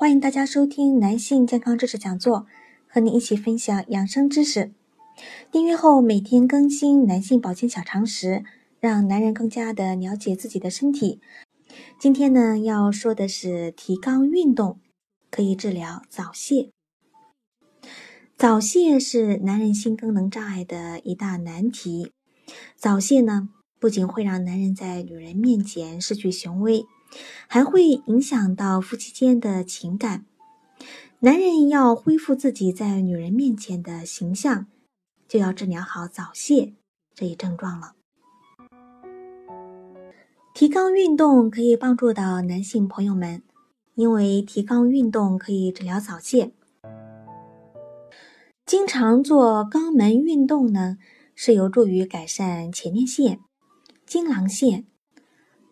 欢迎大家收听男性健康知识讲座，和你一起分享养生知识。订阅后每天更新男性保健小常识，让男人更加的了解自己的身体。今天呢，要说的是提肛运动可以治疗早泄。早泄是男人性功能障碍的一大难题。早泄呢，不仅会让男人在女人面前失去雄威。还会影响到夫妻间的情感。男人要恢复自己在女人面前的形象，就要治疗好早泄这一症状了。提肛运动可以帮助到男性朋友们，因为提肛运动可以治疗早泄。经常做肛门运动呢，是有助于改善前列腺、精囊腺。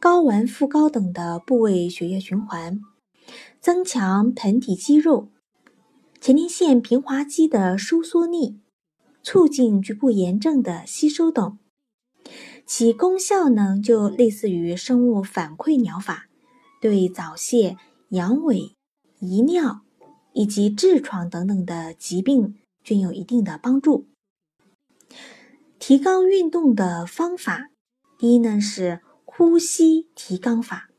睾丸、副睾等的部位血液循环，增强盆底肌肉、前列腺平滑肌的收缩力，促进局部炎症的吸收等，其功效呢就类似于生物反馈疗法，对早泄、阳痿、遗尿以及痔疮等等的疾病均有一定的帮助。提高运动的方法，第一呢是。呼吸提肛法，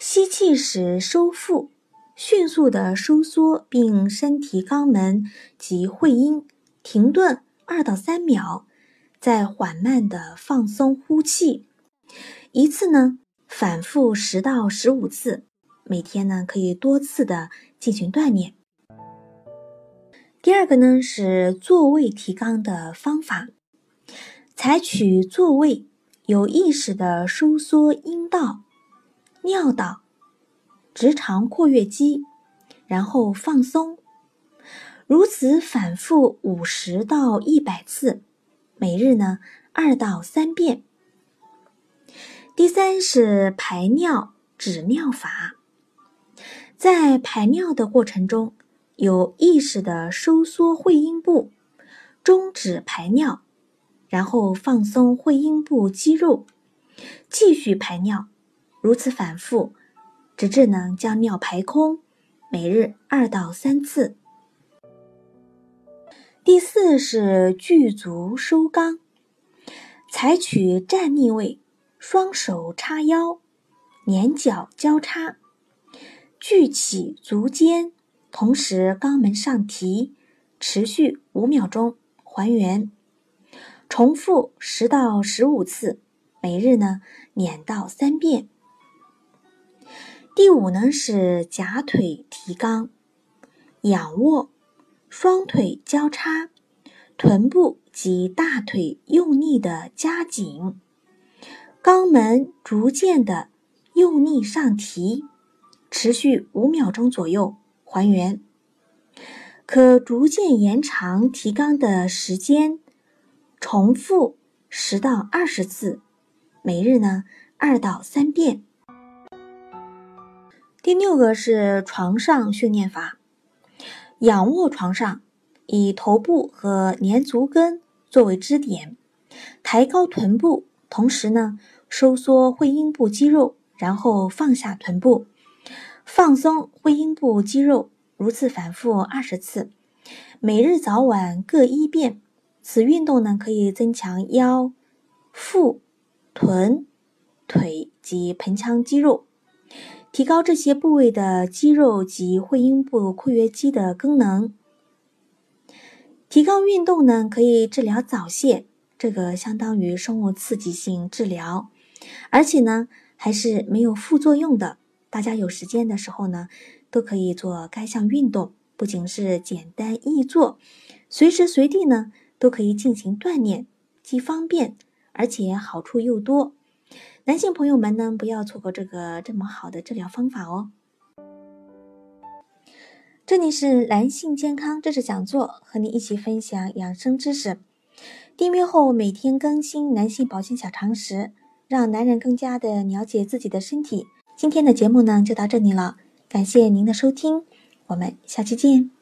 吸气时收腹，迅速的收缩并伸提肛门及会阴，停顿二到三秒，再缓慢的放松呼气。一次呢，反复十到十五次，每天呢可以多次的进行锻炼。第二个呢是坐位提肛的方法，采取坐位。有意识的收缩阴道、尿道、直肠括约肌，然后放松，如此反复五十到一百次，每日呢二到三遍。第三是排尿止尿法，在排尿的过程中，有意识的收缩会阴部，终止排尿。然后放松会阴部肌肉，继续排尿，如此反复，直至能将尿排空。每日二到三次。第四是聚足收肛，采取站立位，双手叉腰，捻脚交叉，聚起足尖，同时肛门上提，持续五秒钟，还原。重复十到十五次，每日呢两到三遍。第五呢是夹腿提肛，仰卧，双腿交叉，臀部及大腿用力的夹紧，肛门逐渐的用力上提，持续五秒钟左右，还原。可逐渐延长提肛的时间。重复十到二十次，每日呢二到三遍。第六个是床上训练法，仰卧床上，以头部和连足跟作为支点，抬高臀部，同时呢收缩会阴部肌肉，然后放下臀部，放松会阴部肌肉，如此反复二十次，每日早晚各一遍。此运动呢，可以增强腰、腹、臀、腿及盆腔肌肉，提高这些部位的肌肉及会阴部括约肌的功能。提高运动呢，可以治疗早泄，这个相当于生物刺激性治疗，而且呢，还是没有副作用的。大家有时间的时候呢，都可以做该项运动，不仅是简单易做，随时随地呢。都可以进行锻炼，既方便而且好处又多。男性朋友们呢，不要错过这个这么好的治疗方法哦。这里是男性健康知识讲座，和你一起分享养生知识。订阅后每天更新男性保健小常识，让男人更加的了解自己的身体。今天的节目呢就到这里了，感谢您的收听，我们下期见。